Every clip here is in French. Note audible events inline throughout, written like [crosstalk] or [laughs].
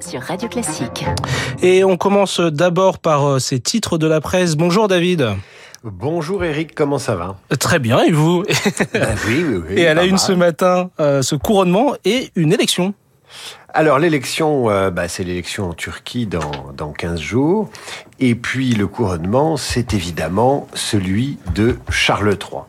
sur Radio Classique. Et on commence d'abord par euh, ces titres de la presse. Bonjour David. Bonjour Eric, comment ça va? Très bien, et vous? Ben Oui, oui, oui. [laughs] Et à la une mal. ce matin, euh, ce couronnement et une élection. Alors l'élection, euh, bah, c'est l'élection en Turquie dans, dans 15 jours. Et puis le couronnement, c'est évidemment celui de Charles III.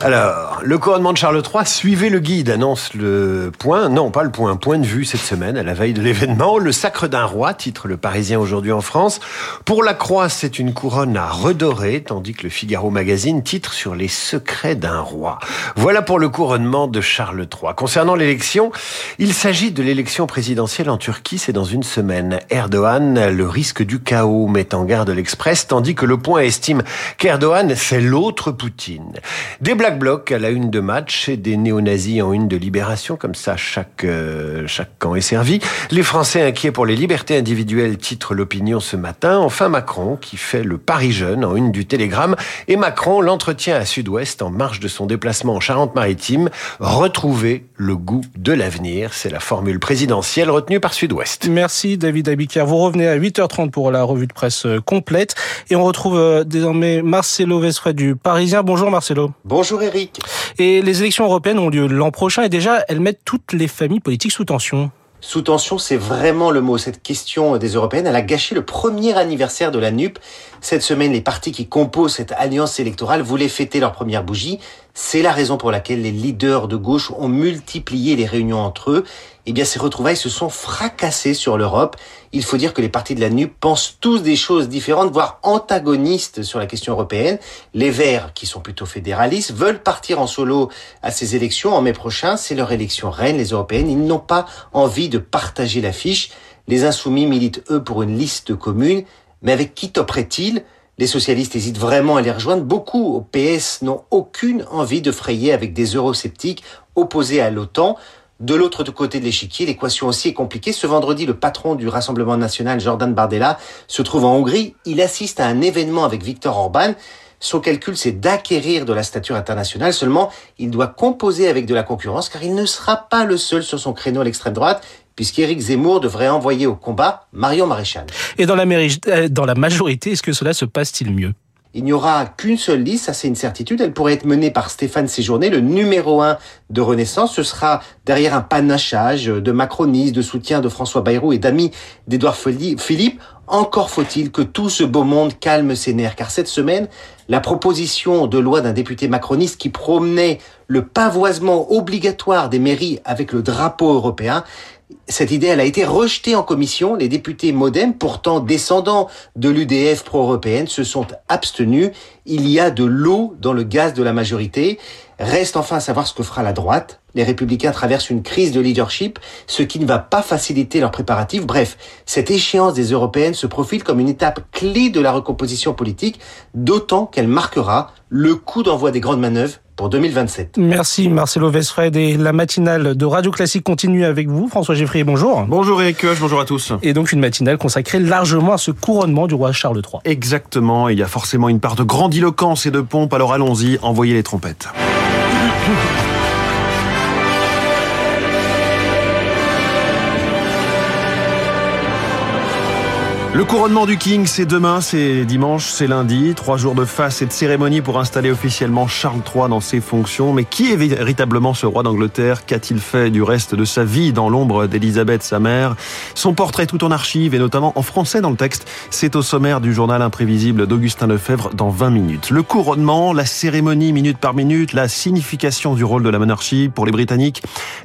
Alors, le couronnement de Charles III, suivez le guide, annonce le point, non pas le point, point de vue cette semaine, à la veille de l'événement. Le sacre d'un roi, titre le Parisien aujourd'hui en France. Pour la croix, c'est une couronne à redorer, tandis que le Figaro Magazine titre sur les secrets d'un roi. Voilà pour le couronnement de Charles III. Concernant l'élection, il s'agit de l'élection présidentielle en Turquie, c'est dans une semaine. Erdogan, le risque du chaos, met en garde l'Express, tandis que le point estime qu'Erdogan, c'est l'autre Poutine. Des Black Blocs à la une de match et des néo-nazis en une de libération, comme ça chaque, euh, chaque camp est servi. Les Français inquiets pour les libertés individuelles titre l'opinion ce matin. Enfin Macron qui fait le Paris jeune en une du Télégramme. Et Macron l'entretien à Sud-Ouest en marge de son déplacement en Charente-Maritime. Retrouver le goût de l'avenir, c'est la formule présidentielle retenue par Sud-Ouest. Merci David Abiker. Vous revenez à 8h30 pour la revue de presse complète. Et on retrouve euh, désormais Marcelo Vesfred du Parisien. Bonjour Marcelo. Bonjour Eric. Et les élections européennes ont lieu l'an prochain et déjà elles mettent toutes les familles politiques sous tension. Sous tension, c'est vraiment le mot. Cette question des européennes, elle a gâché le premier anniversaire de la NUP. Cette semaine, les partis qui composent cette alliance électorale voulaient fêter leur première bougie. C'est la raison pour laquelle les leaders de gauche ont multiplié les réunions entre eux. Eh bien, ces retrouvailles se sont fracassées sur l'Europe. Il faut dire que les partis de la NUP pensent tous des choses différentes, voire antagonistes sur la question européenne. Les Verts, qui sont plutôt fédéralistes, veulent partir en solo à ces élections en mai prochain. C'est leur élection reine, les européennes. Ils n'ont pas envie de partager l'affiche. Les insoumis militent, eux, pour une liste commune. Mais avec qui toperaient-ils? Les socialistes hésitent vraiment à les rejoindre. Beaucoup au PS n'ont aucune envie de frayer avec des eurosceptiques opposés à l'OTAN. De l'autre côté de l'échiquier, l'équation aussi est compliquée. Ce vendredi, le patron du Rassemblement national, Jordan Bardella, se trouve en Hongrie. Il assiste à un événement avec Viktor Orban. Son calcul, c'est d'acquérir de la stature internationale. Seulement, il doit composer avec de la concurrence car il ne sera pas le seul sur son créneau à l'extrême droite puisqu'Éric Zemmour devrait envoyer au combat Marion Maréchal. Et dans la, euh, dans la majorité, est-ce que cela se passe-t-il mieux? Il n'y aura qu'une seule liste, ça c'est une certitude. Elle pourrait être menée par Stéphane Séjourné, le numéro un de Renaissance. Ce sera derrière un panachage de macronistes, de soutien de François Bayrou et d'amis d'Édouard Philippe. Encore faut-il que tout ce beau monde calme ses nerfs, car cette semaine, la proposition de loi d'un député macroniste qui promenait le pavoisement obligatoire des mairies avec le drapeau européen cette idée, elle a été rejetée en commission. Les députés modem, pourtant descendants de l'UDF pro-européenne, se sont abstenus. Il y a de l'eau dans le gaz de la majorité. Reste enfin à savoir ce que fera la droite. Les républicains traversent une crise de leadership, ce qui ne va pas faciliter leurs préparatifs. Bref, cette échéance des européennes se profile comme une étape clé de la recomposition politique, d'autant qu'elle marquera le coup d'envoi des grandes manœuvres pour 2027. Merci Marcelo Vesfred et la matinale de Radio Classique continue avec vous. François Geffrier, bonjour. Bonjour Eric bonjour à tous. Et donc une matinale consacrée largement à ce couronnement du roi Charles III. Exactement, il y a forcément une part de grandiloquence et de pompe, alors allons-y, envoyez les trompettes. Le couronnement du King, c'est demain, c'est dimanche, c'est lundi. Trois jours de face et de cérémonie pour installer officiellement Charles III dans ses fonctions. Mais qui est véritablement ce roi d'Angleterre? Qu'a-t-il fait du reste de sa vie dans l'ombre d'Élisabeth, sa mère? Son portrait tout en archives et notamment en français dans le texte, c'est au sommaire du journal imprévisible d'Augustin Lefebvre dans 20 minutes. Le couronnement, la cérémonie minute par minute, la signification du rôle de la monarchie pour les Britanniques,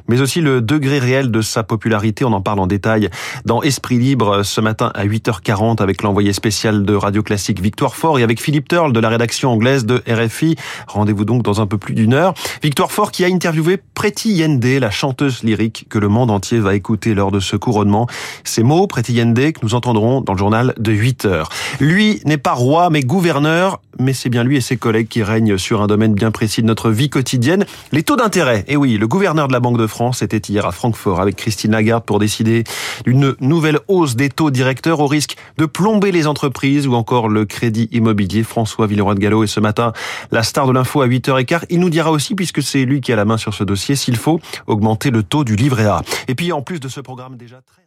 mais aussi le degré réel de sa popularité. On en parle en détail dans Esprit Libre ce matin à 8h 40 avec l'envoyé spécial de Radio Classique Victoire Fort et avec Philippe Turle de la rédaction anglaise de RFI. Rendez-vous donc dans un peu plus d'une heure. Victoire Fort qui a interviewé Pretty Yende, la chanteuse lyrique que le monde entier va écouter lors de ce couronnement. Ces mots, Pretty Yende, que nous entendrons dans le journal de 8 heures. Lui n'est pas roi mais gouverneur, mais c'est bien lui et ses collègues qui règnent sur un domaine bien précis de notre vie quotidienne. Les taux d'intérêt. Et oui, le gouverneur de la Banque de France était hier à Francfort avec Christine Lagarde pour décider d'une nouvelle hausse des taux directeurs au de plomber les entreprises ou encore le crédit immobilier. François Villeroy de Gallo est ce matin la star de l'info à 8h15. Il nous dira aussi, puisque c'est lui qui a la main sur ce dossier, s'il faut augmenter le taux du livret A. Et puis en plus de ce programme déjà très